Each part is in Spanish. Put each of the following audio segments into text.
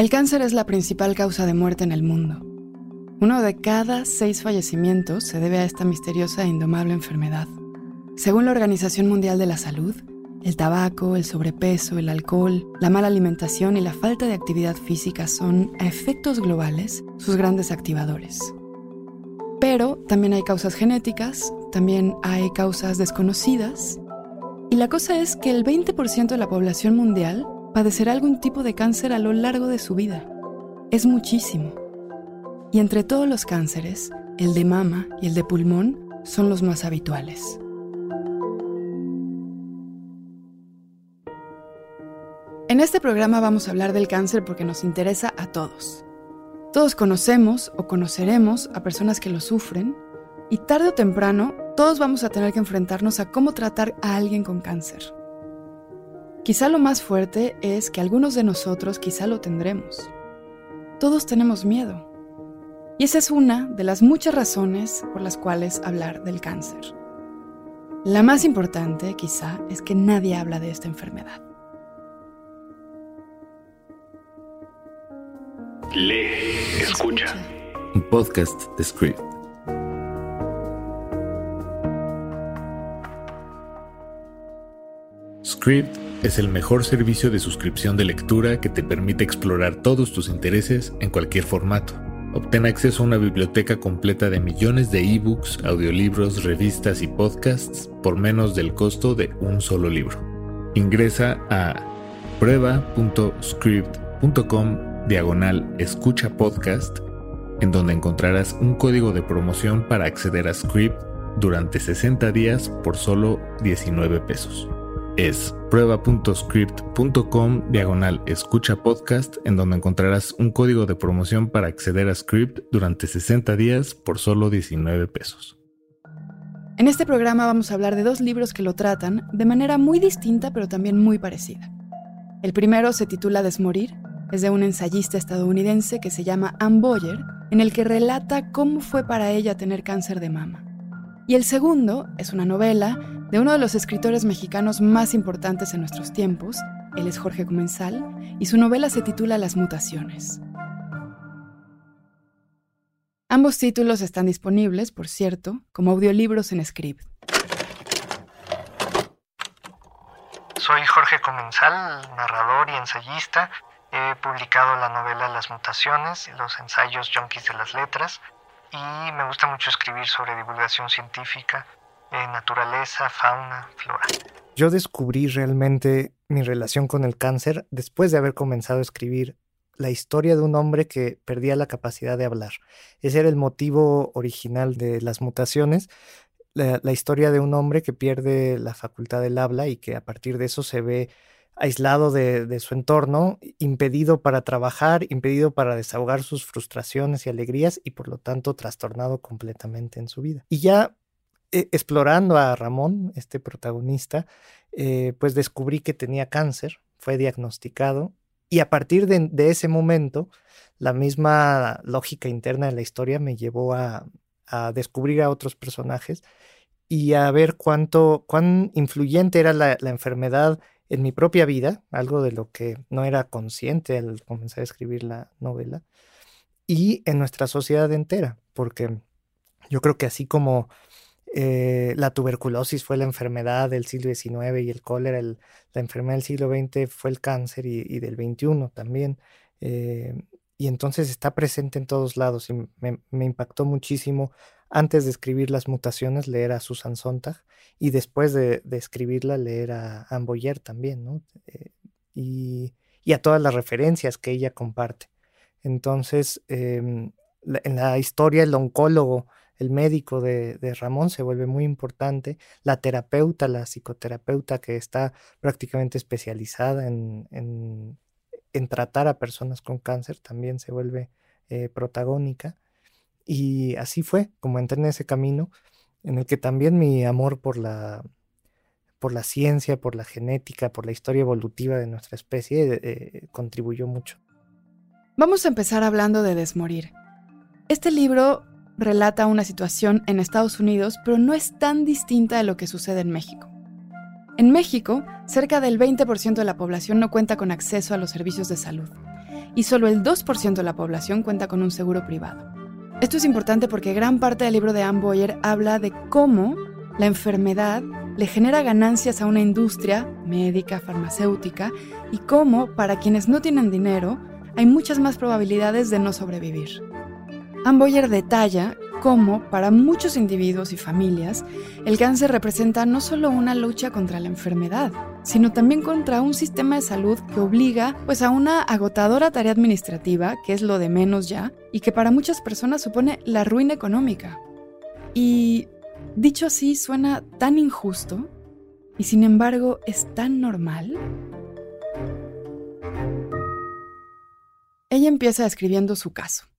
El cáncer es la principal causa de muerte en el mundo. Uno de cada seis fallecimientos se debe a esta misteriosa e indomable enfermedad. Según la Organización Mundial de la Salud, el tabaco, el sobrepeso, el alcohol, la mala alimentación y la falta de actividad física son, a efectos globales, sus grandes activadores. Pero también hay causas genéticas, también hay causas desconocidas, y la cosa es que el 20% de la población mundial padecerá algún tipo de cáncer a lo largo de su vida. Es muchísimo. Y entre todos los cánceres, el de mama y el de pulmón son los más habituales. En este programa vamos a hablar del cáncer porque nos interesa a todos. Todos conocemos o conoceremos a personas que lo sufren y tarde o temprano todos vamos a tener que enfrentarnos a cómo tratar a alguien con cáncer. Quizá lo más fuerte es que algunos de nosotros quizá lo tendremos. Todos tenemos miedo. Y esa es una de las muchas razones por las cuales hablar del cáncer. La más importante, quizá, es que nadie habla de esta enfermedad. Lee, escucha. Un podcast de Script. Script es el mejor servicio de suscripción de lectura que te permite explorar todos tus intereses en cualquier formato. Obtén acceso a una biblioteca completa de millones de ebooks, audiolibros, revistas y podcasts por menos del costo de un solo libro. Ingresa a prueba.script.com diagonal escucha podcast, en donde encontrarás un código de promoción para acceder a Script durante 60 días por solo 19 pesos. Es prueba.script.com diagonal escucha podcast, en donde encontrarás un código de promoción para acceder a Script durante 60 días por solo 19 pesos. En este programa vamos a hablar de dos libros que lo tratan de manera muy distinta pero también muy parecida. El primero se titula Desmorir es de un ensayista estadounidense que se llama Ann Boyer, en el que relata cómo fue para ella tener cáncer de mama. Y el segundo es una novela de uno de los escritores mexicanos más importantes en nuestros tiempos, él es Jorge Comensal, y su novela se titula Las mutaciones. Ambos títulos están disponibles, por cierto, como audiolibros en Script. Soy Jorge Comensal, narrador y ensayista He publicado la novela Las mutaciones, los ensayos Junkies de las letras y me gusta mucho escribir sobre divulgación científica, eh, naturaleza, fauna, flora. Yo descubrí realmente mi relación con el cáncer después de haber comenzado a escribir la historia de un hombre que perdía la capacidad de hablar. Ese era el motivo original de las mutaciones, la, la historia de un hombre que pierde la facultad del habla y que a partir de eso se ve aislado de, su entorno, impedido para trabajar, impedido para desahogar sus frustraciones y alegrías y por lo tanto trastornado completamente en su vida. Y ya eh, explorando a Ramón, este protagonista, eh, pues descubrí que tenía cáncer, fue diagnosticado y a partir de, ese momento, la misma lógica interna de la historia me llevó a, descubrir a otros personajes y a ver cuánto, cuán influyente era la enfermedad en mi propia vida, algo de lo que no era consciente al comenzar a escribir la novela, y en nuestra sociedad entera, porque yo creo que así como eh, la tuberculosis fue la enfermedad del siglo XIX y el cólera, la enfermedad del siglo XX fue el cáncer y, del XXI también. Eh, y entonces está presente en todos lados y me, impactó muchísimo antes de escribir las mutaciones leer a Susan Sontag y después de, escribirla leer a Anne Boyer también, ¿no? Eh, y, a todas las referencias que ella comparte. Entonces, em, en la historia el oncólogo, el médico de, Ramón se vuelve muy importante, la terapeuta, la psicoterapeuta que está prácticamente especializada en tratar a personas con cáncer también se vuelve eh, protagónica. Y así fue, como entré en ese camino, en el que también mi amor por la, por la ciencia, por la genética, por la historia evolutiva de nuestra especie eh, contribuyó mucho. Vamos a empezar hablando de Desmorir. Este libro relata una situación en Estados Unidos, pero no es tan distinta de lo que sucede en México. En México, cerca del 20% de la población no cuenta con acceso a los servicios de salud. y solo el 2% de la población cuenta con un seguro privado. Esto es importante porque gran parte del libro de Anne Boyer habla de cómo la enfermedad le genera ganancias a una industria médica, farmacéutica, y cómo, para quienes no tienen dinero, hay muchas más probabilidades de no sobrevivir. Anne Boyer detalla cómo, para muchos individuos y familias, el cáncer representa no solo una lucha contra la enfermedad, sino también contra un sistema de salud que obliga pues, a una agotadora tarea administrativa, que es lo de menos ya, y que para muchas personas supone la ruina económica. Y dicho así, suena tan injusto, y sin embargo es tan normal. Ella empieza escribiendo su caso.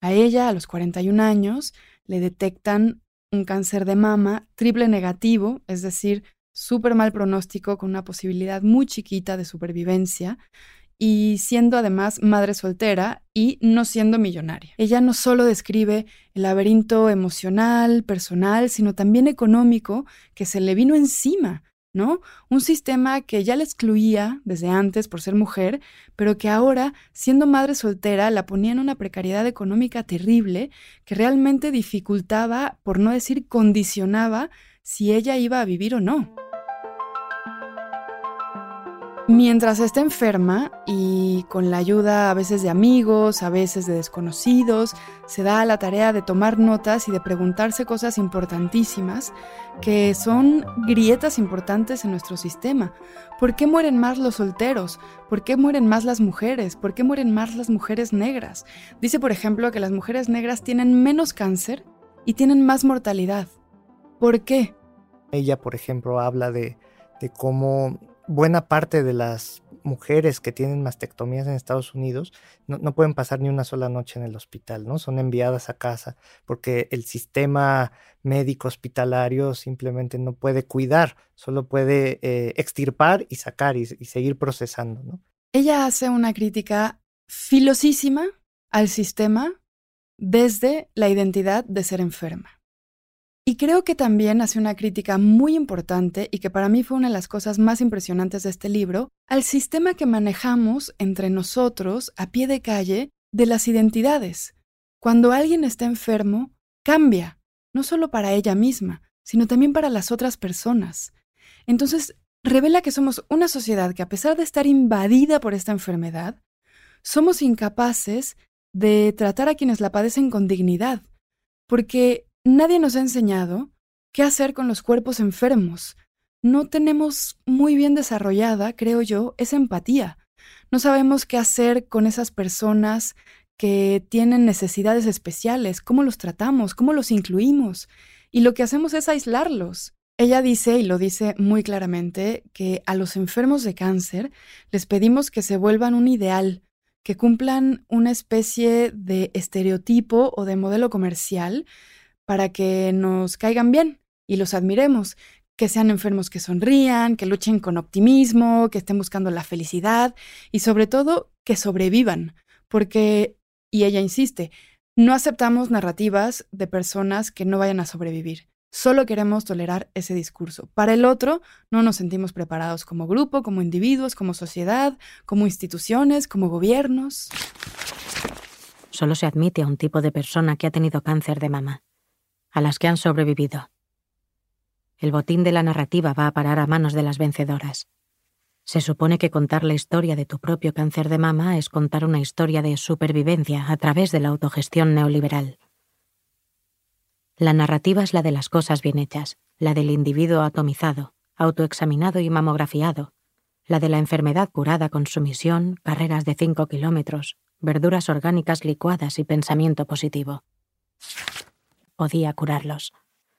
A ella, a los 41 años, le detectan un cáncer de mama triple negativo, es decir, súper mal pronóstico con una posibilidad muy chiquita de supervivencia y siendo además madre soltera y no siendo millonaria. Ella no solo describe el laberinto emocional, personal, sino también económico que se le vino encima ¿no? Un sistema que ya la excluía desde antes por ser mujer, pero que ahora, siendo madre soltera, la ponía en una precariedad económica terrible que realmente dificultaba, por no decir condicionaba, si ella iba a vivir o no. Mientras está enferma y con la ayuda a veces de amigos, a veces de desconocidos, se da a la tarea de tomar notas y de preguntarse cosas importantísimas que son grietas importantes en nuestro sistema. ¿Por qué mueren más los solteros? ¿Por qué mueren más las mujeres? ¿Por qué mueren más las mujeres negras? Dice, por ejemplo, que las mujeres negras tienen menos cáncer y tienen más mortalidad. ¿Por qué? Ella, por ejemplo, habla de, de cómo buena parte de las mujeres que tienen mastectomías en Estados Unidos no, pueden pasar ni una sola noche en el hospital, ¿no? Son enviadas a casa porque el sistema médico hospitalario simplemente no puede cuidar, solo puede eh, extirpar y sacar y, y seguir procesando, ¿no? Ella hace una crítica filosísima al sistema desde la identidad de ser enferma. Y creo que también hace una crítica muy importante y que para mí fue una de las cosas más impresionantes de este libro, al sistema que manejamos entre nosotros a pie de calle de las identidades. Cuando alguien está enfermo, cambia, no solo para ella misma, sino también para las otras personas. Entonces, revela que somos una sociedad que a pesar de estar invadida por esta enfermedad, somos incapaces de tratar a quienes la padecen con dignidad, porque Nadie nos ha enseñado qué hacer con los cuerpos enfermos. No tenemos muy bien desarrollada, creo yo, esa empatía. No sabemos qué hacer con esas personas que tienen necesidades especiales, cómo los tratamos, cómo los incluimos. Y lo que hacemos es aislarlos. Ella dice, y lo dice muy claramente, que a los enfermos de cáncer les pedimos que se vuelvan un ideal, que cumplan una especie de estereotipo o de modelo comercial para que nos caigan bien y los admiremos, que sean enfermos que sonrían, que luchen con optimismo, que estén buscando la felicidad y sobre todo que sobrevivan, porque, y ella insiste, no aceptamos narrativas de personas que no vayan a sobrevivir. Solo queremos tolerar ese discurso. Para el otro, no nos sentimos preparados como grupo, como individuos, como sociedad, como instituciones, como gobiernos. Solo se admite a un tipo de persona que ha tenido cáncer de mama a las que han sobrevivido. El botín de la narrativa va a parar a manos de las vencedoras. Se supone que contar la historia de tu propio cáncer de mama es contar una historia de supervivencia a través de la autogestión neoliberal. La narrativa es la de las cosas bien hechas, la del individuo atomizado, autoexaminado y mamografiado, la de la enfermedad curada con sumisión, carreras de cinco kilómetros, verduras orgánicas licuadas y pensamiento positivo podía curarlos.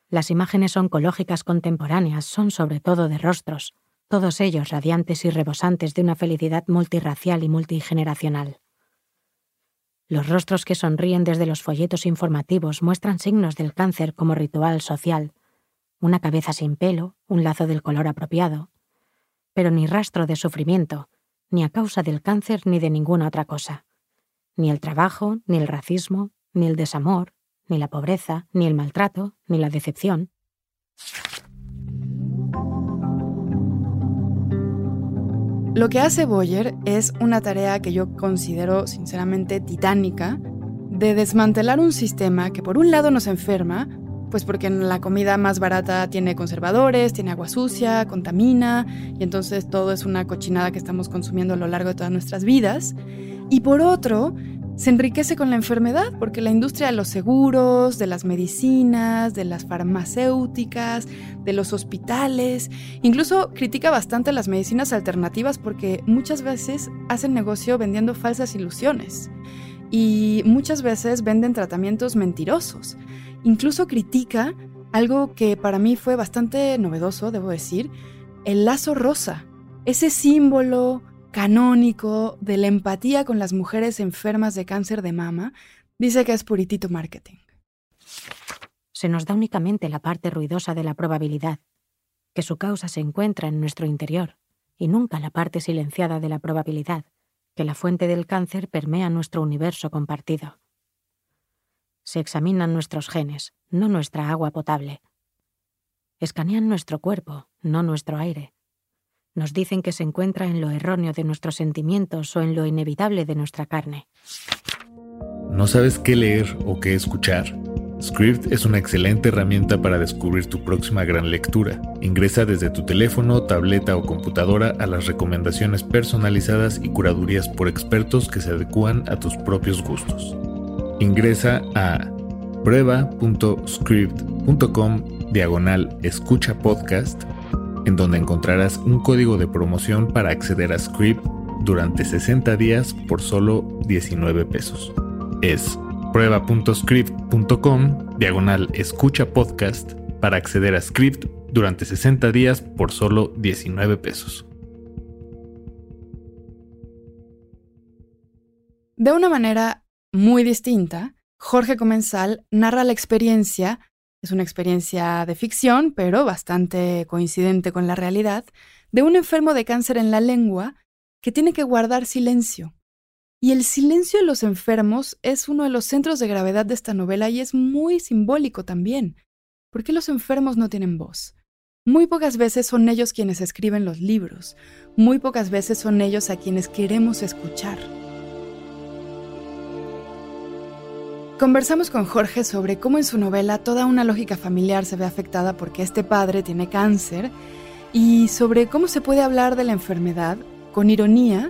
Las imágenes oncológicas contemporáneas son sobre todo de rostros, todos ellos radiantes y rebosantes de una felicidad multirracial y multigeneracional. Los rostros que sonríen desde los folletos informativos muestran signos del cáncer como ritual social, una cabeza sin pelo, un lazo del color apropiado, pero ni rastro de sufrimiento, ni a causa del cáncer ni de ninguna otra cosa, ni el trabajo, ni el racismo, ni el desamor, ni la pobreza, ni el maltrato, ni la decepción. Lo que hace Boyer es una tarea que yo considero sinceramente titánica de desmantelar un sistema que por un lado nos enferma, pues porque la comida más barata tiene conservadores, tiene agua sucia, contamina, y entonces todo es una cochinada que estamos consumiendo a lo largo de todas nuestras vidas. Y por otro, se enriquece con la enfermedad, porque la industria de los seguros, de las medicinas, de las farmacéuticas, de los hospitales, incluso critica bastante las medicinas alternativas porque muchas veces hacen negocio vendiendo falsas ilusiones y muchas veces venden tratamientos mentirosos. Incluso critica algo que para mí fue bastante novedoso, debo decir, el lazo rosa, ese símbolo canónico de la empatía con las mujeres enfermas de cáncer de mama, dice que es puritito marketing. Se nos da únicamente la parte ruidosa de la probabilidad, que su causa se encuentra en nuestro interior, y nunca la parte silenciada de la probabilidad, que la fuente del cáncer permea nuestro universo compartido. Se examinan nuestros genes, no nuestra agua potable. Escanean nuestro cuerpo, no nuestro aire. Nos dicen que se encuentra en lo erróneo de nuestros sentimientos o en lo inevitable de nuestra carne. ¿No sabes qué leer o qué escuchar? Script es una excelente herramienta para descubrir tu próxima gran lectura. Ingresa desde tu teléfono, tableta o computadora a las recomendaciones personalizadas y curadurías por expertos que se adecúan a tus propios gustos. Ingresa a prueba.script.com diagonal escucha podcast, en donde encontrarás un código de promoción para acceder a Script durante 60 días por solo 19 pesos. Es prueba.script.com diagonal escucha podcast para acceder a Script durante 60 días por solo 19 pesos. De una manera muy distinta, Jorge Comensal narra la experiencia, es una experiencia de ficción, pero bastante coincidente con la realidad, de un enfermo de cáncer en la lengua que tiene que guardar silencio. Y el silencio de los enfermos es uno de los centros de gravedad de esta novela y es muy simbólico también. ¿Por qué los enfermos no tienen voz? Muy pocas veces son ellos quienes escriben los libros, muy pocas veces son ellos a quienes queremos escuchar. Conversamos con Jorge sobre cómo en su novela toda una lógica familiar se ve afectada porque este padre tiene cáncer y sobre cómo se puede hablar de la enfermedad con ironía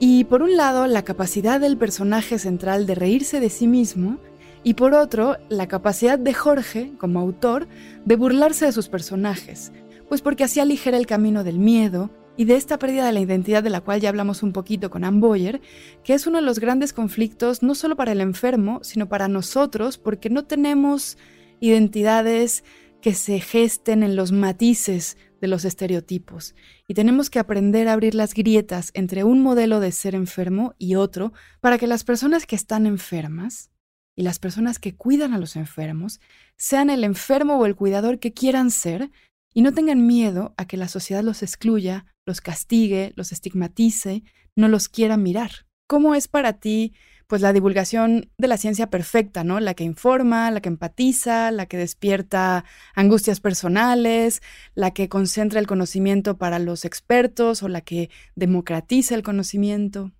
y por un lado la capacidad del personaje central de reírse de sí mismo y por otro la capacidad de Jorge, como autor, de burlarse de sus personajes, pues porque así aligera el camino del miedo, y de esta pérdida de la identidad de la cual ya hablamos un poquito con Anne Boyer, que es uno de los grandes conflictos no solo para el enfermo, sino para nosotros, porque no tenemos identidades que se gesten en los matices de los estereotipos, y tenemos que aprender a abrir las grietas entre un modelo de ser enfermo y otro para que las personas que están enfermas y las personas que cuidan a los enfermos sean el enfermo o el cuidador que quieran ser y no tengan miedo a que la sociedad los excluya los castigue, los estigmatice, no los quiera mirar. ¿Cómo es para ti pues la divulgación de la ciencia perfecta, ¿no? La que informa, la que empatiza, la que despierta angustias personales, la que concentra el conocimiento para los expertos o la que democratiza el conocimiento.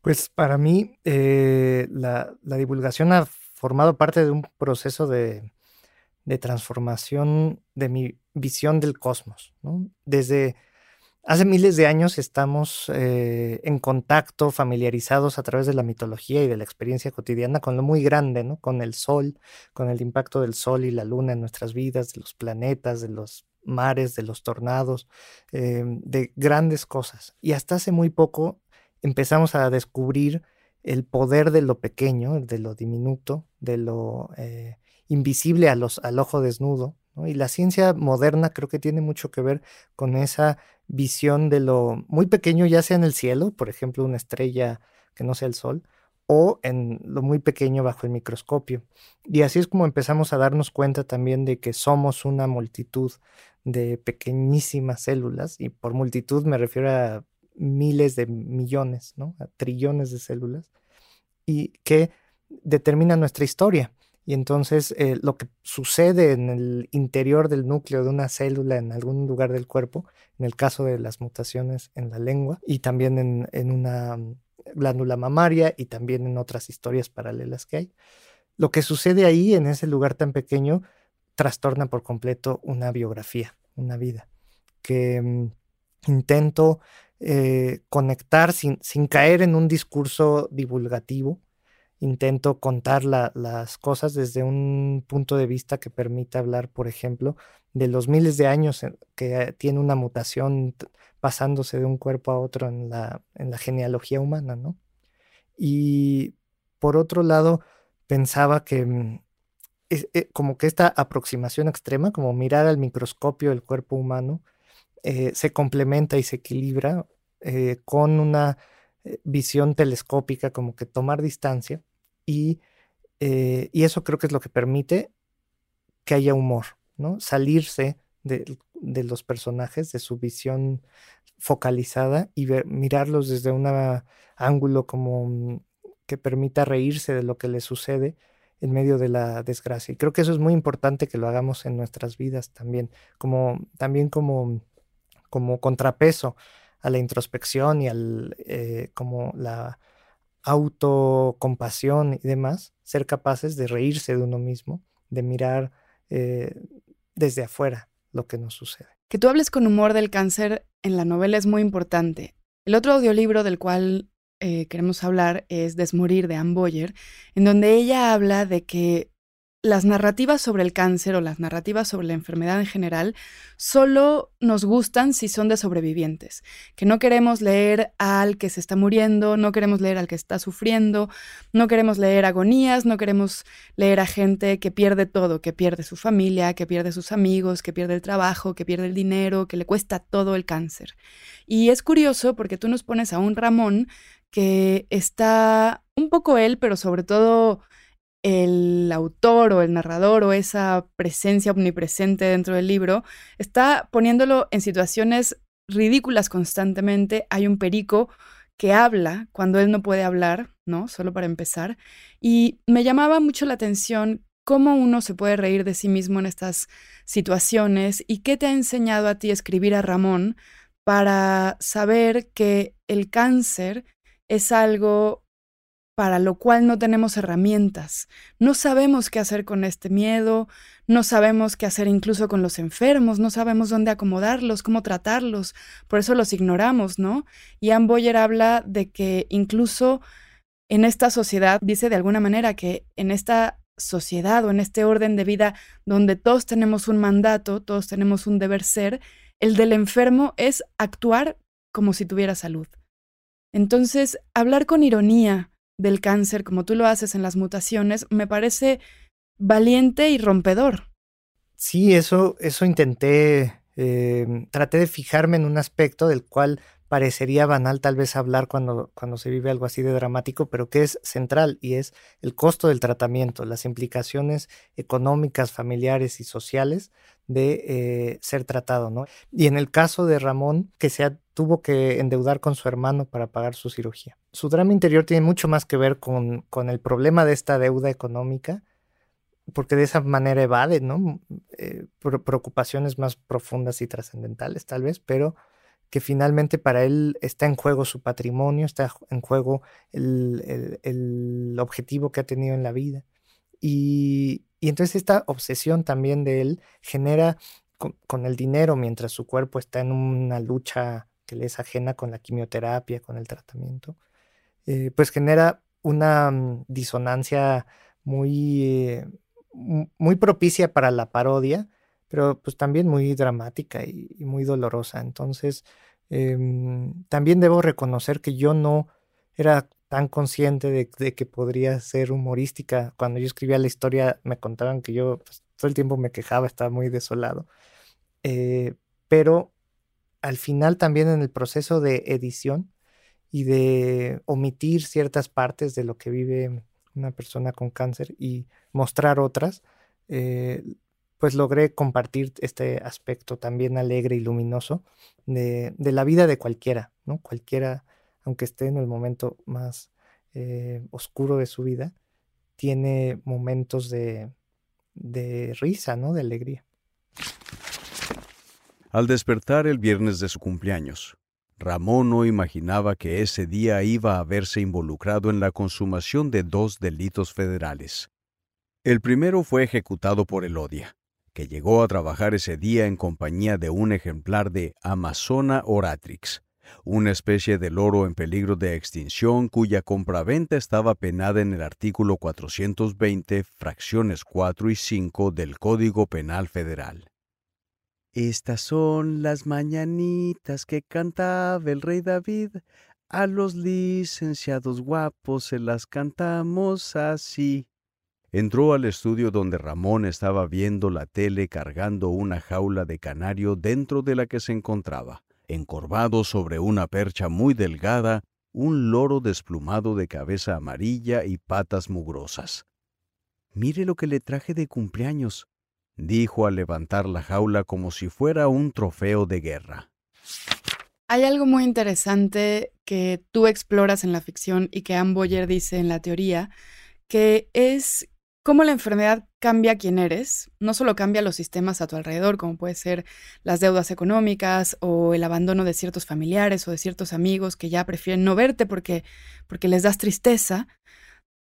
Pues para mí eh, la, divulgación ha formado parte de un proceso de, de transformación de mi visión del cosmos, ¿no? Desde Hace miles de años estamos eh, en contacto, familiarizados a través de la mitología y de la experiencia cotidiana con lo muy grande, ¿no? Con el sol, con el impacto del sol y la luna en nuestras vidas, de los planetas, de los mares, de los tornados, em, de grandes cosas. Y hasta hace muy poco empezamos a descubrir el poder de lo pequeño, de lo diminuto, de lo eh, invisible a los, al ojo desnudo. Y la ciencia moderna creo que tiene mucho que ver con esa visión de lo muy pequeño, ya sea en el cielo, por ejemplo, una estrella que no sea el Sol, o en lo muy pequeño bajo el microscopio. Y así es como empezamos a darnos cuenta también de que somos una multitud de pequeñísimas células, y por multitud me refiero a miles de millones, ¿no? a trillones de células, y que determinan nuestra historia. Y entonces eh, lo que sucede en el interior del núcleo de una célula en algún lugar del cuerpo, en el caso de las mutaciones en la lengua y también en, en una mm, glándula mamaria y también en otras historias paralelas que hay, lo que sucede ahí en ese lugar tan pequeño trastorna por completo una biografía, una vida, que mm, intento eh, conectar sin, sin, caer en un discurso divulgativo, intento contar las cosas desde un punto de vista que permita hablar, por ejemplo, de los miles de años que tiene una mutación pasándose de un cuerpo a otro en la, en la genealogía humana, ¿no? Y por otro lado, pensaba que mm, eh, como que esta aproximación extrema, como mirar al microscopio el cuerpo humano, eh, se complementa y se equilibra eh, con una visión telescópica, como que tomar distancia, y, y, eso creo que es lo que permite que haya humor, ¿no? Salirse de, de los personajes, de su visión focalizada y mirarlos desde un ángulo como mm, que permita reírse de lo que le sucede en medio de la desgracia. Y creo que eso es muy importante que lo hagamos en nuestras vidas también, como también como, como contrapeso a la introspección y al eh, como la autocompasión y demás, ser capaces de reírse de uno mismo, de mirar eh, desde afuera lo que nos sucede. Que tú hables con humor del cáncer en la novela es muy importante. El otro audiolibro del cual eh, queremos hablar es Desmorir de Anne Boyer, en donde ella habla de que las narrativas sobre el cáncer o las narrativas sobre la enfermedad en general solo nos gustan si son de sobrevivientes, que no queremos leer al que se está muriendo, no queremos leer al que está sufriendo, no queremos leer agonías, no queremos leer a gente que pierde todo, que pierde su familia, que pierde sus amigos, que pierde el trabajo, que pierde el dinero, que le cuesta todo el cáncer. Y es curioso porque tú nos pones a un Ramón que está un poco él, pero sobre todo el autor o el narrador o esa presencia omnipresente dentro del libro está poniéndolo en situaciones ridículas constantemente. Hay un perico que habla cuando él no puede hablar, ¿no? Solo para empezar. Y me llamaba mucho la atención cómo uno se puede reír de sí mismo en estas situaciones y qué te ha enseñado a ti escribir a Ramón para saber que el cáncer es algo para lo cual no tenemos herramientas. No sabemos qué hacer con este miedo, no sabemos qué hacer incluso con los enfermos, no sabemos dónde acomodarlos, cómo tratarlos, por eso los ignoramos, ¿no? Y Ann Boyer habla de que incluso en esta sociedad, dice de alguna manera que en esta sociedad o en este orden de vida donde todos tenemos un mandato, todos tenemos un deber ser, el del enfermo es actuar como si tuviera salud. Entonces, hablar con ironía, del cáncer, como tú lo haces en las mutaciones, me parece valiente y rompedor. Sí, eso, eso intenté, em, traté de fijarme en un aspecto del cual parecería banal tal vez hablar cuando, cuando se vive algo así de dramático, pero que es central y es el costo del tratamiento, las implicaciones económicas, familiares y sociales de eh, ser tratado, ¿no? Y en el caso de Ramón, que se tuvo que endeudar con su hermano para pagar su cirugía. Su drama interior tiene mucho más que ver con, con el problema de esta deuda económica, porque de esa manera evade, ¿no? Eh, preocupaciones más profundas y trascendentales, tal vez, pero que finalmente para él está en juego su patrimonio, está en juego el, el, objetivo que ha tenido en la vida. Y, y, entonces esta obsesión también de él genera con, el dinero mientras su cuerpo está en una lucha que le es ajena con la quimioterapia, con el tratamiento, eh, pues genera una mm, disonancia muy, eh, muy propicia para la parodia, pero pues también muy dramática y, muy dolorosa. Entonces, em, también debo reconocer que yo no era tan consciente de, que podría ser humorística. Cuando yo escribía la historia me contaban que yo pues, todo el tiempo me quejaba, estaba muy desolado. Eh, pero al final también en el proceso de edición y de omitir ciertas partes de lo que vive una persona con cáncer y mostrar otras, eh, pues logré compartir este aspecto también alegre y luminoso de, la vida de cualquiera, ¿no? Cualquiera, aunque esté en el momento más eh, oscuro de su vida, tiene momentos de, risa, ¿no? De alegría. Al despertar el viernes de su cumpleaños, Ramón no imaginaba que ese día iba a verse involucrado en la consumación de dos delitos federales. El primero fue ejecutado por Elodia, que llegó a trabajar ese día en compañía de un ejemplar de Amazona oratrix, una especie de loro en peligro de extinción cuya compraventa estaba penada en el artículo 420, fracciones 4 y 5 del Código Penal Federal. Estas son las mañanitas que cantaba el rey David. A los licenciados guapos se las cantamos así. Entró al estudio donde Ramón estaba viendo la tele cargando una jaula de canario dentro de la que se encontraba encorvado sobre una percha muy delgada, un loro desplumado de cabeza amarilla y patas mugrosas. Mire lo que le traje de cumpleaños, dijo al levantar la jaula como si fuera un trofeo de guerra. Hay algo muy interesante que tú exploras en la ficción y que Anne Boyer dice en la teoría, que es cómo la enfermedad cambia quién eres, no solo cambia los sistemas a tu alrededor, como puede ser las deudas económicas o el abandono de ciertos familiares o de ciertos amigos que ya prefieren no verte porque, porque les das tristeza,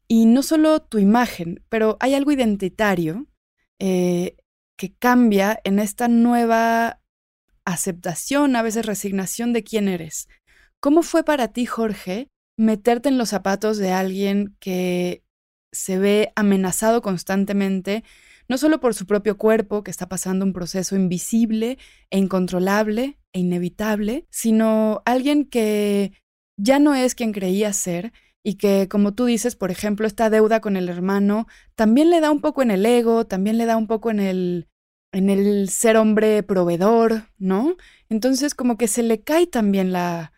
y no solo tu imagen, pero hay algo identitario eh, que cambia en esta nueva aceptación, a veces resignación de quién eres. ¿Cómo fue para ti, Jorge, meterte en los zapatos de alguien que se ve amenazado constantemente, no solo por su propio cuerpo, que está pasando un proceso invisible e incontrolable e inevitable, sino alguien que ya no es quien creía ser y que, como tú dices, por ejemplo, esta deuda con el hermano también le da un poco en el ego, también le da un poco en el en el ser hombre proveedor, ¿no? Entonces como que se le cae también la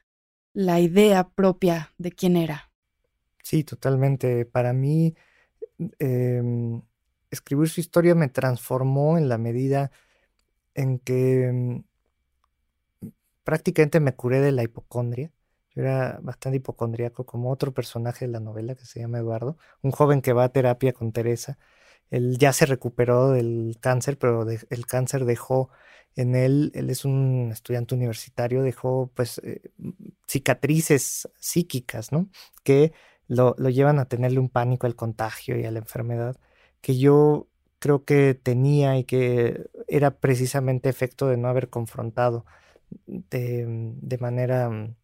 la idea propia de quién era. Sí, totalmente. Para mí, em, escribir su historia me transformó en la medida en que mm, prácticamente me curé de la hipocondria. Era bastante hipocondriaco, como otro personaje de la novela que se llama Eduardo, un joven que va a terapia con Teresa. Él ya se recuperó del cáncer, pero el cáncer dejó en él, él es un estudiante universitario, dejó pues eh, cicatrices psíquicas, ¿no? Que lo, llevan a tenerle un pánico al contagio y a la enfermedad que yo creo que tenía y que era precisamente efecto de no haber confrontado de, manera mm,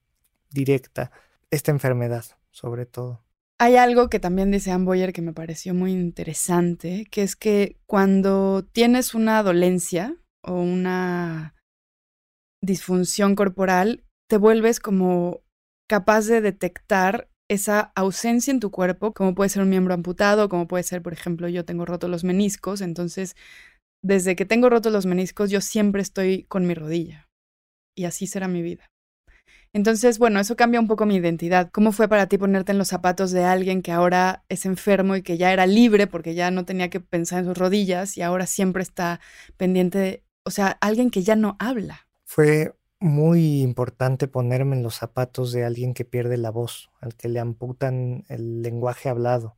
directa esta enfermedad, sobre todo. Hay algo que también dice Ann Boyer que me pareció muy interesante, que es que cuando tienes una dolencia o una disfunción corporal, te vuelves como capaz de detectar esa ausencia en tu cuerpo, como puede ser un miembro amputado, como puede ser, por ejemplo, yo tengo rotos los meniscos, entonces desde que tengo rotos los meniscos yo siempre estoy con mi rodilla y así será mi vida. Entonces, bueno, eso cambia un poco mi identidad. ¿Cómo fue para ti ponerte en los zapatos de alguien que ahora es enfermo y que ya era libre porque ya no tenía que pensar en sus rodillas y ahora siempre está pendiente de, o sea, alguien que ya no habla? Fue muy importante ponerme en los zapatos de alguien que pierde la voz, al que le amputan el lenguaje hablado,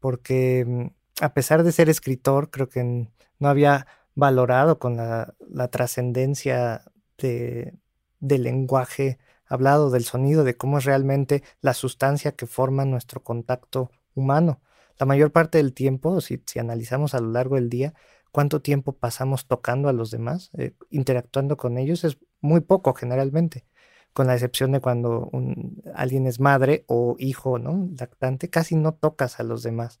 porque mm, a pesar de ser escritor, creo que no había valorado con la, trascendencia de, del lenguaje hablado, del sonido, de cómo es realmente la sustancia que forma nuestro contacto humano. La mayor parte del tiempo, si, analizamos a lo largo del día, cuánto tiempo pasamos tocando a los demás, eh, interactuando con ellos, es muy poco generalmente, con la excepción de cuando alguien es madre o hijo, ¿no? Lactante, casi no tocas a los demás.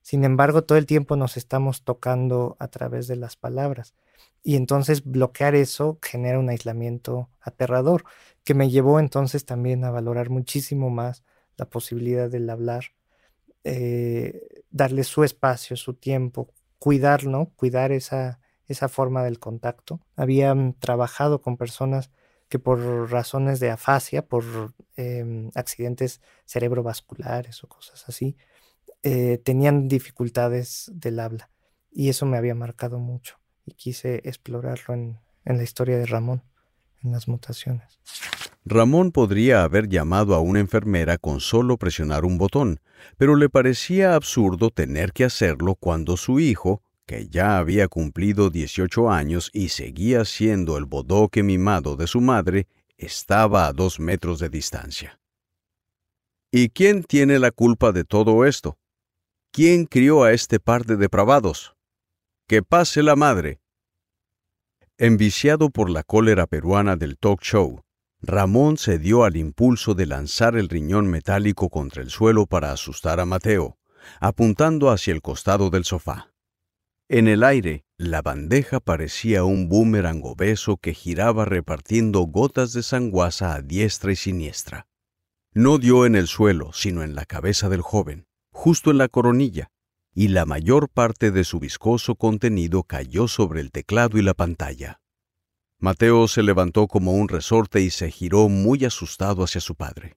Sin embargo, todo el tiempo nos estamos tocando a través de las palabras. Y entonces bloquear eso genera un aislamiento aterrador, que me llevó entonces también a valorar muchísimo más la posibilidad del hablar, eh, darle su espacio, su tiempo, cuidar, ¿no? Cuidar esa, esa forma del contacto. Habían trabajado con personas que por razones de afasia, por em, accidentes cerebrovasculares o cosas así, eh, tenían dificultades del habla. Y eso me había marcado mucho y quise explorarlo en, en la historia de Ramón, en las mutaciones. Ramón podría haber llamado a una enfermera con solo presionar un botón, pero le parecía absurdo tener que hacerlo cuando su hijo, que ya había cumplido 18 años y seguía siendo el bodoque mimado de su madre, estaba a dos metros de distancia. ¿Y quién tiene la culpa de todo esto? ¿Quién crió a este par de depravados? Que pase la madre. Enviciado por la cólera peruana del talk show, Ramón se dio al impulso de lanzar el riñón metálico contra el suelo para asustar a Mateo, apuntando hacia el costado del sofá. En el aire, la bandeja parecía un boomerang obeso que giraba repartiendo gotas de sanguaza a diestra y siniestra. No dio en el suelo, sino en la cabeza del joven, justo en la coronilla, y la mayor parte de su viscoso contenido cayó sobre el teclado y la pantalla. Mateo se levantó como un resorte y se giró muy asustado hacia su padre.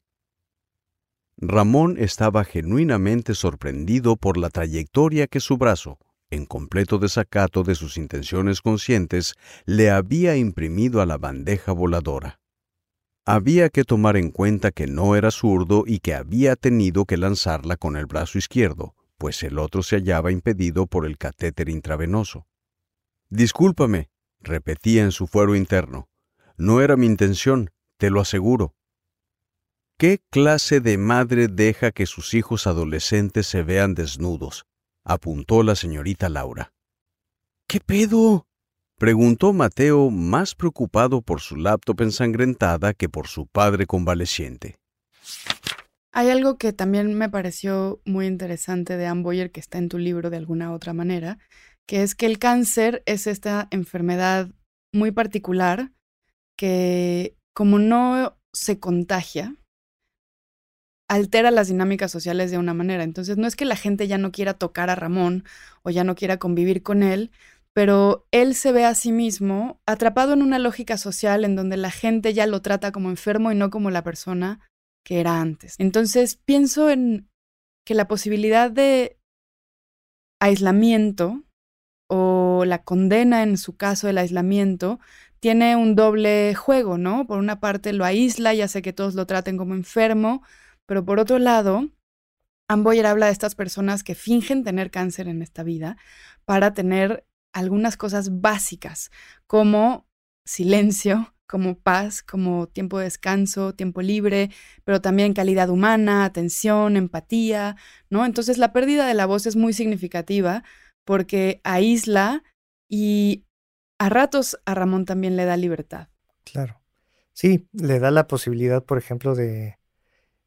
Ramón estaba genuinamente sorprendido por la trayectoria que su brazo, en completo desacato de sus intenciones conscientes, le había imprimido a la bandeja voladora. Había que tomar en cuenta que no era zurdo y que había tenido que lanzarla con el brazo izquierdo, pues el otro se hallaba impedido por el catéter intravenoso. Discúlpame, repetía en su fuero interno. No era mi intención, te lo aseguro. ¿Qué clase de madre deja que sus hijos adolescentes se vean desnudos? apuntó la señorita Laura. ¿Qué pedo? preguntó Mateo, más preocupado por su laptop ensangrentada que por su padre convaleciente. Hay algo que también me pareció muy interesante de Amboyer que está en tu libro de alguna otra manera, que es que el cáncer es esta enfermedad muy particular que como no se contagia, altera las dinámicas sociales de una manera. Entonces no es que la gente ya no quiera tocar a Ramón o ya no quiera convivir con él, pero él se ve a sí mismo atrapado en una lógica social en donde la gente ya lo trata como enfermo y no como la persona que era antes. Entonces pienso en que la posibilidad de aislamiento o la condena en su caso del aislamiento tiene un doble juego, ¿no? Por una parte lo aísla y hace que todos lo traten como enfermo, pero por otro lado, Amboyer habla de estas personas que fingen tener cáncer en esta vida para tener algunas cosas básicas como silencio, como paz, como tiempo de descanso, tiempo libre, pero también calidad humana, atención, empatía, ¿no? Entonces la pérdida de la voz es muy significativa porque aísla y a ratos a Ramón también le da libertad. Claro. Sí, le da la posibilidad, por ejemplo, de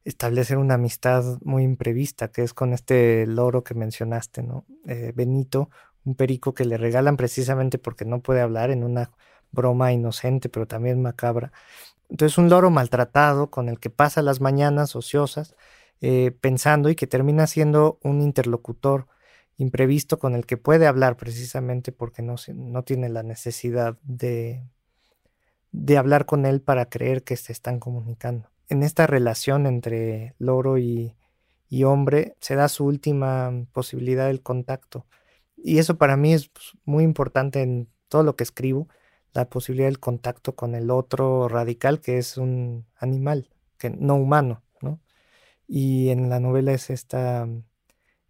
establecer una amistad muy imprevista, que es con este loro que mencionaste, ¿no? Eh, Benito, un perico que le regalan precisamente porque no puede hablar en una broma inocente, pero también macabra. Entonces, un loro maltratado con el que pasa las mañanas ociosas, eh, pensando y que termina siendo un interlocutor imprevisto con el que puede hablar precisamente porque no, no tiene la necesidad de, de hablar con él para creer que se están comunicando. En esta relación entre loro y, y hombre se da su última posibilidad del contacto. Y eso para mí es pues, muy importante en todo lo que escribo, la posibilidad del contacto con el otro radical que es un animal, que no humano, ¿no? Y en la novela es esta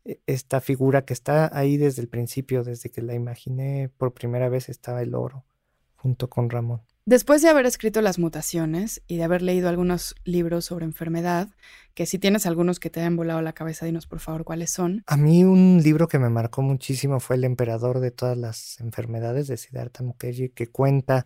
e, esta figura que está ahí desde el principio, desde que la imaginé por primera vez estaba el oro junto con Ramón. Después de haber escrito Las mutaciones y de haber leído algunos libros sobre enfermedad, que si tienes algunos que te hayan volado la cabeza, dinos por favor cuáles son. A mí un libro que me marcó muchísimo fue El emperador de todas las enfermedades de Siddhartha Mukherjee, que cuenta,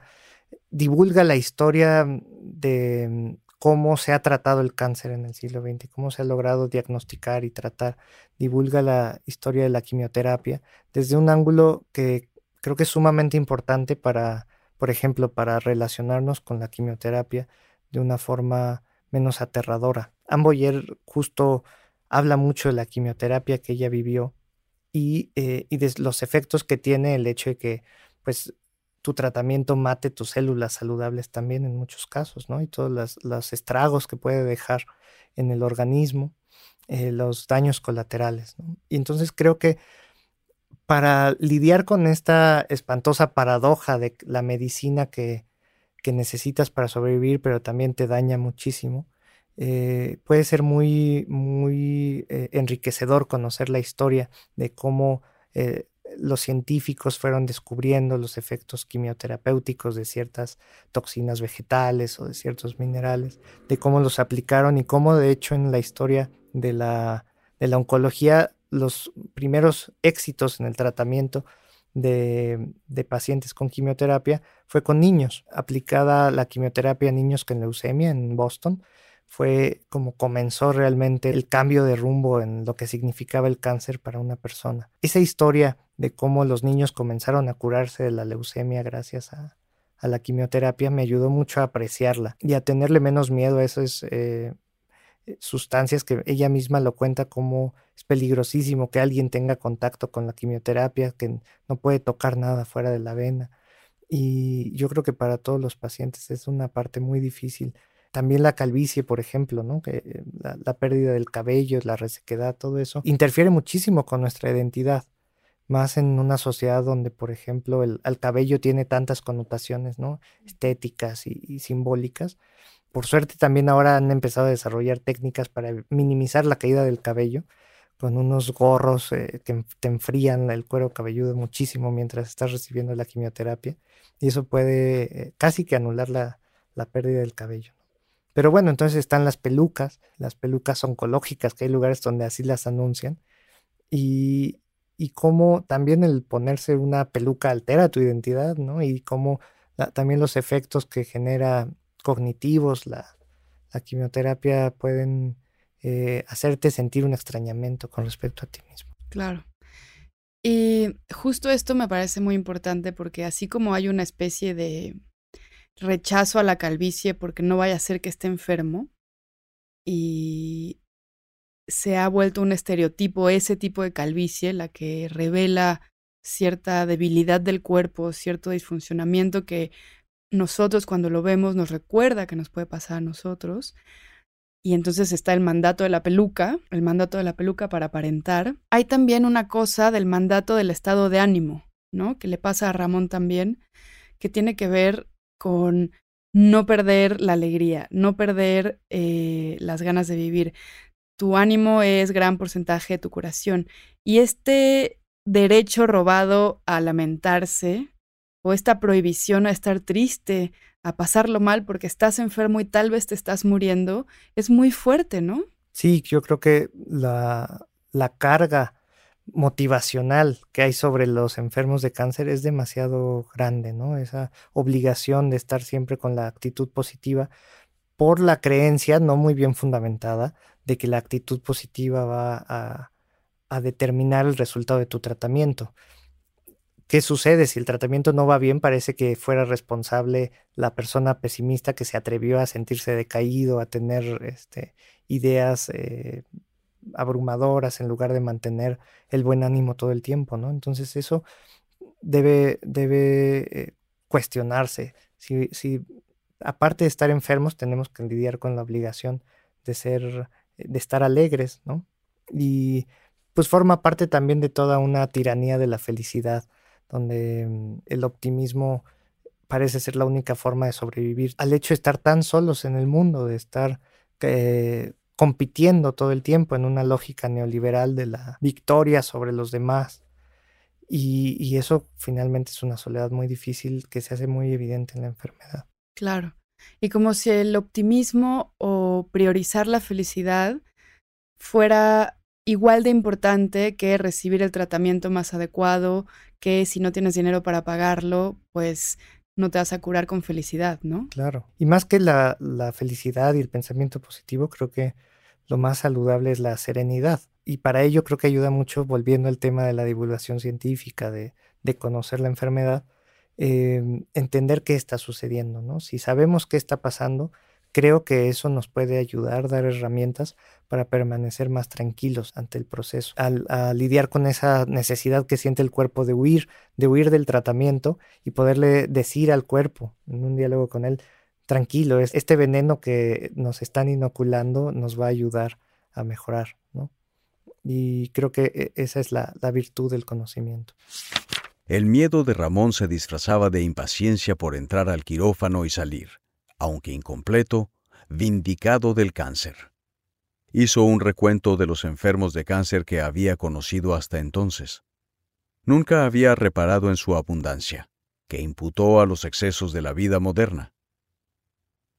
divulga la historia de cómo se ha tratado el cáncer en el siglo XX, cómo se ha logrado diagnosticar y tratar, divulga la historia de la quimioterapia desde un ángulo que creo que es sumamente importante para, por ejemplo, para relacionarnos con la quimioterapia de una forma menos aterradora. Amboyer justo habla mucho de la quimioterapia que ella vivió y, eh, y de los efectos que tiene el hecho de que pues tu tratamiento mate tus células saludables también en muchos casos, ¿no? Y todos los estragos que puede dejar en el organismo, eh, los daños colaterales, ¿no? Y entonces creo que para lidiar con esta espantosa paradoja de la medicina que, necesitas para sobrevivir, pero también te daña muchísimo. Eh, puede ser muy, muy eh, enriquecedor conocer la historia de cómo eh, los científicos fueron descubriendo los efectos quimioterapéuticos de ciertas toxinas vegetales o de ciertos minerales, de cómo los aplicaron y cómo de hecho en la historia de la, de la oncología los primeros éxitos en el tratamiento de, pacientes con quimioterapia fue con niños, aplicada la quimioterapia a niños con leucemia en Boston fue como comenzó realmente el cambio de rumbo en lo que significaba el cáncer para una persona. Esa historia de cómo los niños comenzaron a curarse de la leucemia gracias a, la quimioterapia me ayudó mucho a apreciarla y a tenerle menos miedo a esas eh, sustancias que ella misma lo cuenta como es peligrosísimo que alguien tenga contacto con la quimioterapia, que no puede tocar nada fuera de la vena. Y yo creo que para todos los pacientes es una parte muy difícil también la calvicie, por ejemplo, ¿no? Que eh, la, pérdida del cabello, la resequedad, todo eso, interfiere muchísimo con nuestra identidad. Más en una sociedad donde, por ejemplo, el, cabello tiene tantas connotaciones, ¿no? Estéticas y, simbólicas. Por suerte también ahora han empezado a desarrollar técnicas para minimizar la caída del cabello con unos gorros eh, que te enfrían el cuero cabelludo muchísimo mientras estás recibiendo la quimioterapia y eso puede eh, casi que anular la, la pérdida del cabello. Pero bueno, entonces están las pelucas, las pelucas oncológicas, que hay lugares donde así las anuncian. Y, y cómo también el ponerse una peluca altera tu identidad, ¿no? Y cómo también los efectos que genera cognitivos, la, la quimioterapia pueden eh, hacerte sentir un extrañamiento con respecto a ti mismo. Claro. Y justo esto me parece muy importante porque así como hay una especie de rechazo a la calvicie porque no vaya a ser que esté enfermo y se ha vuelto un estereotipo ese tipo de calvicie, la que revela cierta debilidad del cuerpo, cierto disfuncionamiento que nosotros cuando lo vemos nos recuerda que nos puede pasar a nosotros. Y entonces está el mandato de la peluca, el mandato de la peluca para aparentar. Hay también una cosa del mandato del estado de ánimo, ¿no? Que le pasa a Ramón también, que tiene que ver con no perder la alegría, no perder eh, las ganas de vivir. Tu ánimo es gran porcentaje de tu curación. Y este derecho robado a lamentarse o esta prohibición a estar triste, a pasarlo mal porque estás enfermo y tal vez te estás muriendo, es muy fuerte, ¿no? Sí, yo creo que la, la carga motivacional que hay sobre los enfermos de cáncer es demasiado grande, ¿no? Esa obligación de estar siempre con la actitud positiva por la creencia no muy bien fundamentada de que la actitud positiva va a, a determinar el resultado de tu tratamiento. ¿Qué sucede si el tratamiento no va bien? Parece que fuera responsable la persona pesimista que se atrevió a sentirse decaído, a tener este, ideas eh, abrumadoras en lugar de mantener el buen ánimo todo el tiempo, ¿no? Entonces eso debe, debe eh, cuestionarse. Si, si aparte de estar enfermos, tenemos que lidiar con la obligación de ser, de estar alegres, ¿no? Y pues forma parte también de toda una tiranía de la felicidad, donde mm, el optimismo parece ser la única forma de sobrevivir. Al hecho de estar tan solos en el mundo, de estar eh, compitiendo todo el tiempo en una lógica neoliberal de la victoria sobre los demás. Y, eso finalmente es una soledad muy difícil que se hace muy evidente en la enfermedad. Claro. Y como si el optimismo o priorizar la felicidad fuera igual de importante que recibir el tratamiento más adecuado, que si no tienes dinero para pagarlo, pues no te vas a curar con felicidad, ¿no? Claro. Y más que la, felicidad y el pensamiento positivo, creo que lo más saludable es la serenidad. Y para ello creo que ayuda mucho, volviendo al tema de la divulgación científica, de, conocer la enfermedad, em, entender qué está sucediendo, ¿no? Si sabemos qué está pasando, creo que eso nos puede ayudar, dar herramientas para permanecer más tranquilos ante el proceso, al, a lidiar con esa necesidad que siente el cuerpo de huir, de huir del tratamiento y poderle decir al cuerpo en un diálogo con él, tranquilo, este veneno que nos están inoculando nos va a ayudar a mejorar, ¿no? Y creo que e, esa es la, la virtud del conocimiento. El miedo de Ramón se disfrazaba de impaciencia por entrar al quirófano y salir, aunque incompleto, vindicado del cáncer. Hizo un recuento de los enfermos de cáncer que había conocido hasta entonces. Nunca había reparado en su abundancia, que imputó a los excesos de la vida moderna.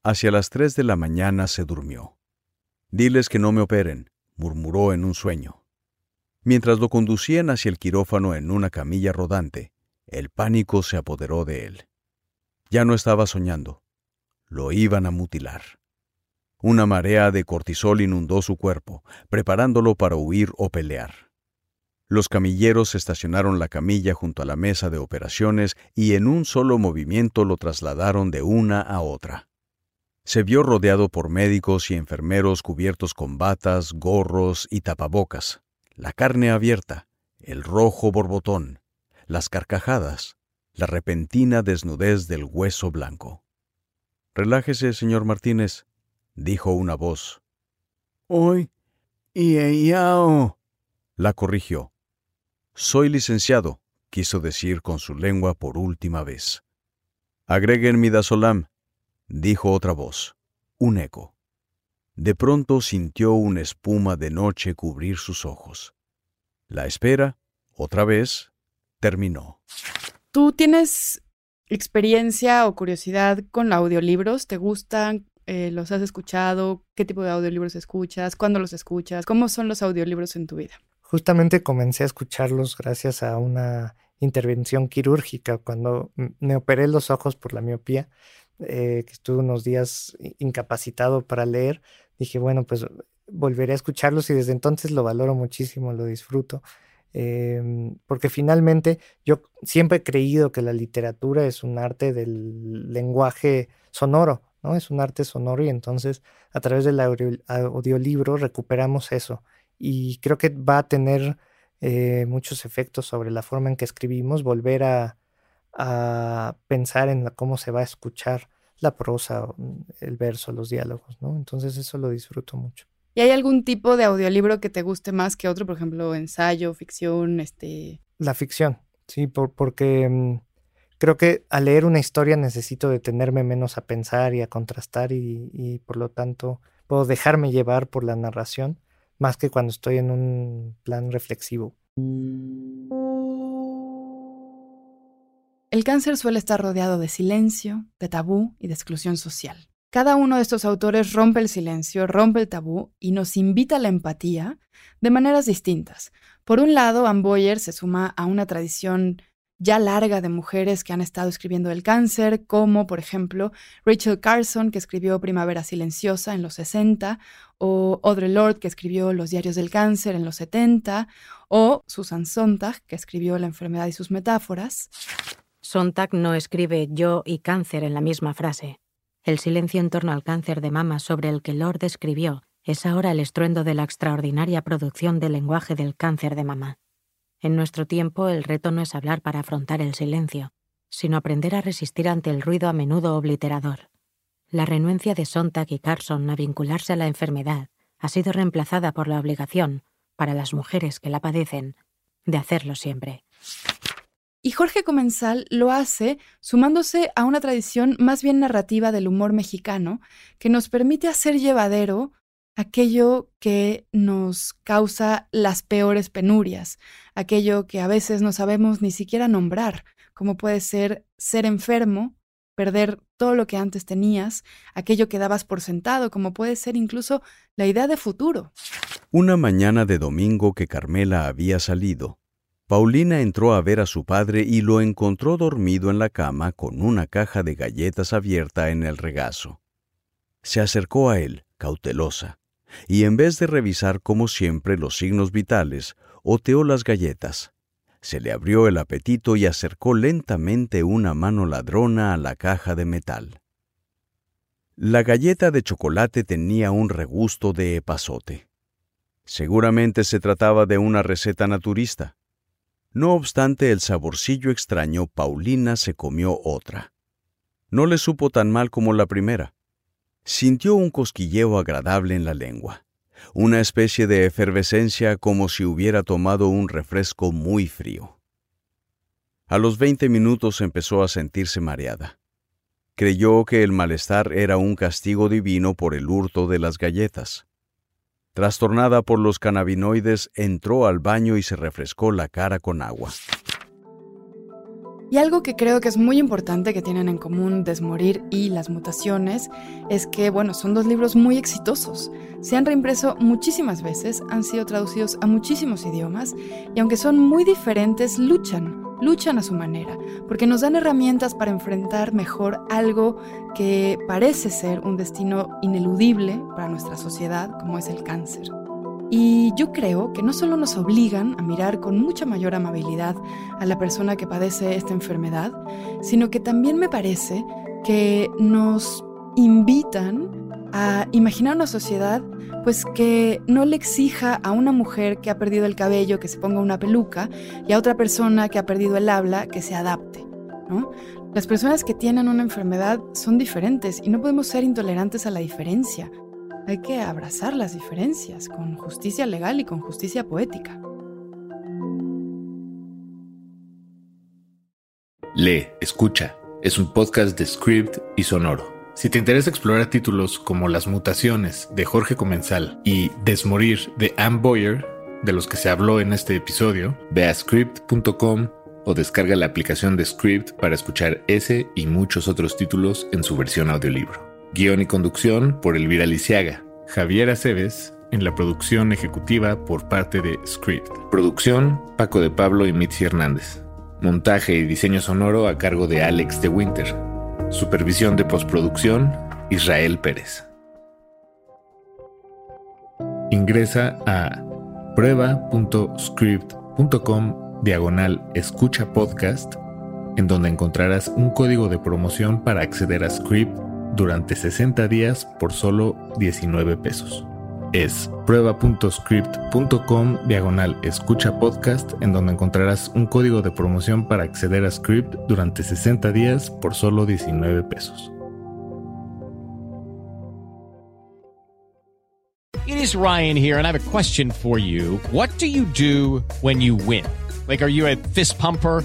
Hacia las tres de la mañana se durmió. Diles que no me operen, murmuró en un sueño. Mientras lo conducían hacia el quirófano en una camilla rodante, el pánico se apoderó de él. Ya no estaba soñando. Lo iban a mutilar. Una marea de cortisol inundó su cuerpo, preparándolo para huir o pelear. Los camilleros estacionaron la camilla junto a la mesa de operaciones y en un solo movimiento lo trasladaron de una a otra. Se vio rodeado por médicos y enfermeros cubiertos con batas, gorros y tapabocas, la carne abierta, el rojo borbotón, las carcajadas, la repentina desnudez del hueso blanco. Relájese, señor Martínez, dijo una voz. Hoy, y yao, la corrigió. Soy licenciado, quiso decir con su lengua por última vez. Agreguen midazolam, dijo otra voz, un eco. De pronto sintió una espuma de noche cubrir sus ojos. La espera, otra vez, terminó. ¿Tú tienes experiencia o curiosidad con audiolibros? ¿Te gustan? Eh, ¿Los has escuchado? ¿Qué tipo de audiolibros escuchas? ¿Cuándo los escuchas? ¿Cómo son los audiolibros en tu vida? Justamente comencé a escucharlos gracias a una intervención quirúrgica. Cuando me operé los ojos por la miopía, eh, que estuve unos días incapacitado para leer, dije, bueno, pues volveré a escucharlos y desde entonces lo valoro muchísimo, lo disfruto. Em, porque finalmente yo siempre he creído que la literatura es un arte del lenguaje sonoro, ¿no? Es un arte sonoro y entonces a través del audiolibro recuperamos eso. Y creo que va a tener eh, muchos efectos sobre la forma en que escribimos, volver a, pensar en cómo se va a escuchar la prosa, mm, el verso, los diálogos, ¿no? Entonces eso lo disfruto mucho. ¿Y hay algún tipo de audiolibro que te guste más que otro? Por ejemplo, ensayo, ficción, este... La ficción, sí, porque mm, creo que al leer una historia necesito detenerme menos a pensar y a contrastar y, y por lo tanto puedo dejarme llevar por la narración más que cuando estoy en un plan reflexivo. El cáncer suele estar rodeado de silencio, de tabú y de exclusión social. Cada uno de estos autores rompe el silencio, rompe el tabú y nos invita a la empatía de maneras distintas. Por un lado, Anne Boyer se suma a una tradición ya larga de mujeres que han estado escribiendo el cáncer, como por ejemplo Rachel Carson, que escribió Primavera Silenciosa en los 60, o Audre Lorde, que escribió Los Diarios del Cáncer en los 70, o Susan Sontag, que escribió La enfermedad y sus metáforas. Sontag no escribe yo y cáncer en la misma frase. El silencio en torno al cáncer de mama sobre el que Lord escribió es ahora el estruendo de la extraordinaria producción del lenguaje del cáncer de mama. En nuestro tiempo el reto no es hablar para afrontar el silencio, sino aprender a resistir ante el ruido a menudo obliterador. La renuencia de Sontag y Carson a vincularse a la enfermedad ha sido reemplazada por la obligación, para las mujeres que la padecen, de hacerlo siempre. Y Jorge Comensal lo hace sumándose a una tradición más bien narrativa del humor mexicano que nos permite hacer llevadero aquello que nos causa las peores penurias, aquello que a veces no sabemos ni siquiera nombrar, como puede ser ser enfermo, perder todo lo que antes tenías, aquello que dabas por sentado, como puede ser incluso la idea de futuro. Una mañana de domingo que Carmela había salido, Paulina entró a ver a su padre y lo encontró dormido en la cama con una caja de galletas abierta en el regazo. Se acercó a él, cautelosa, y en vez de revisar como siempre los signos vitales, oteó las galletas. Se le abrió el apetito y acercó lentamente una mano ladrona a la caja de metal. La galleta de chocolate tenía un regusto de epazote. Seguramente se trataba de una receta naturista. No obstante el saborcillo extraño, Paulina se comió otra. No le supo tan mal como la primera. Sintió un cosquilleo agradable en la lengua, una especie de efervescencia como si hubiera tomado un refresco muy frío. A los 20 minutos empezó a sentirse mareada. Creyó que el malestar era un castigo divino por el hurto de las galletas. Trastornada por los cannabinoides, entró al baño y se refrescó la cara con agua. Y algo que creo que es muy importante que tienen en común Desmorir y Las Mutaciones es que, bueno, son dos libros muy exitosos. Se han reimpreso muchísimas veces, han sido traducidos a muchísimos idiomas y aunque son muy diferentes, luchan, luchan a su manera, porque nos dan herramientas para enfrentar mejor algo que parece ser un destino ineludible para nuestra sociedad, como es el cáncer. Y yo creo que no solo nos obligan a mirar con mucha mayor amabilidad a la persona que padece esta enfermedad, sino que también me parece que nos invitan a imaginar una sociedad pues que no le exija a una mujer que ha perdido el cabello que se ponga una peluca y a otra persona que ha perdido el habla que se adapte, ¿no? Las personas que tienen una enfermedad son diferentes y no podemos ser intolerantes a la diferencia. Hay que abrazar las diferencias con justicia legal y con justicia poética. Lee, escucha. Es un podcast de Script y Sonoro. Si te interesa explorar títulos como Las Mutaciones de Jorge Comensal y Desmorir de Anne Boyer, de los que se habló en este episodio, ve a script.com o descarga la aplicación de Script para escuchar ese y muchos otros títulos en su versión audiolibro. Guión y conducción por Elvira Lisiaga. Javier Aceves en la producción ejecutiva por parte de Script. Producción Paco de Pablo y Mitzi Hernández. Montaje y diseño sonoro a cargo de Alex de Winter. Supervisión de postproducción Israel Pérez. Ingresa a prueba.script.com diagonal escucha podcast en donde encontrarás un código de promoción para acceder a Script durante 60 días por solo 19 pesos. Es prueba.script.com diagonal escucha podcast en donde encontrarás un código de promoción para acceder a Script durante 60 días por solo 19 pesos. It is Ryan here and I have a question for you. What do you do when you win? Like are you a fist pumper?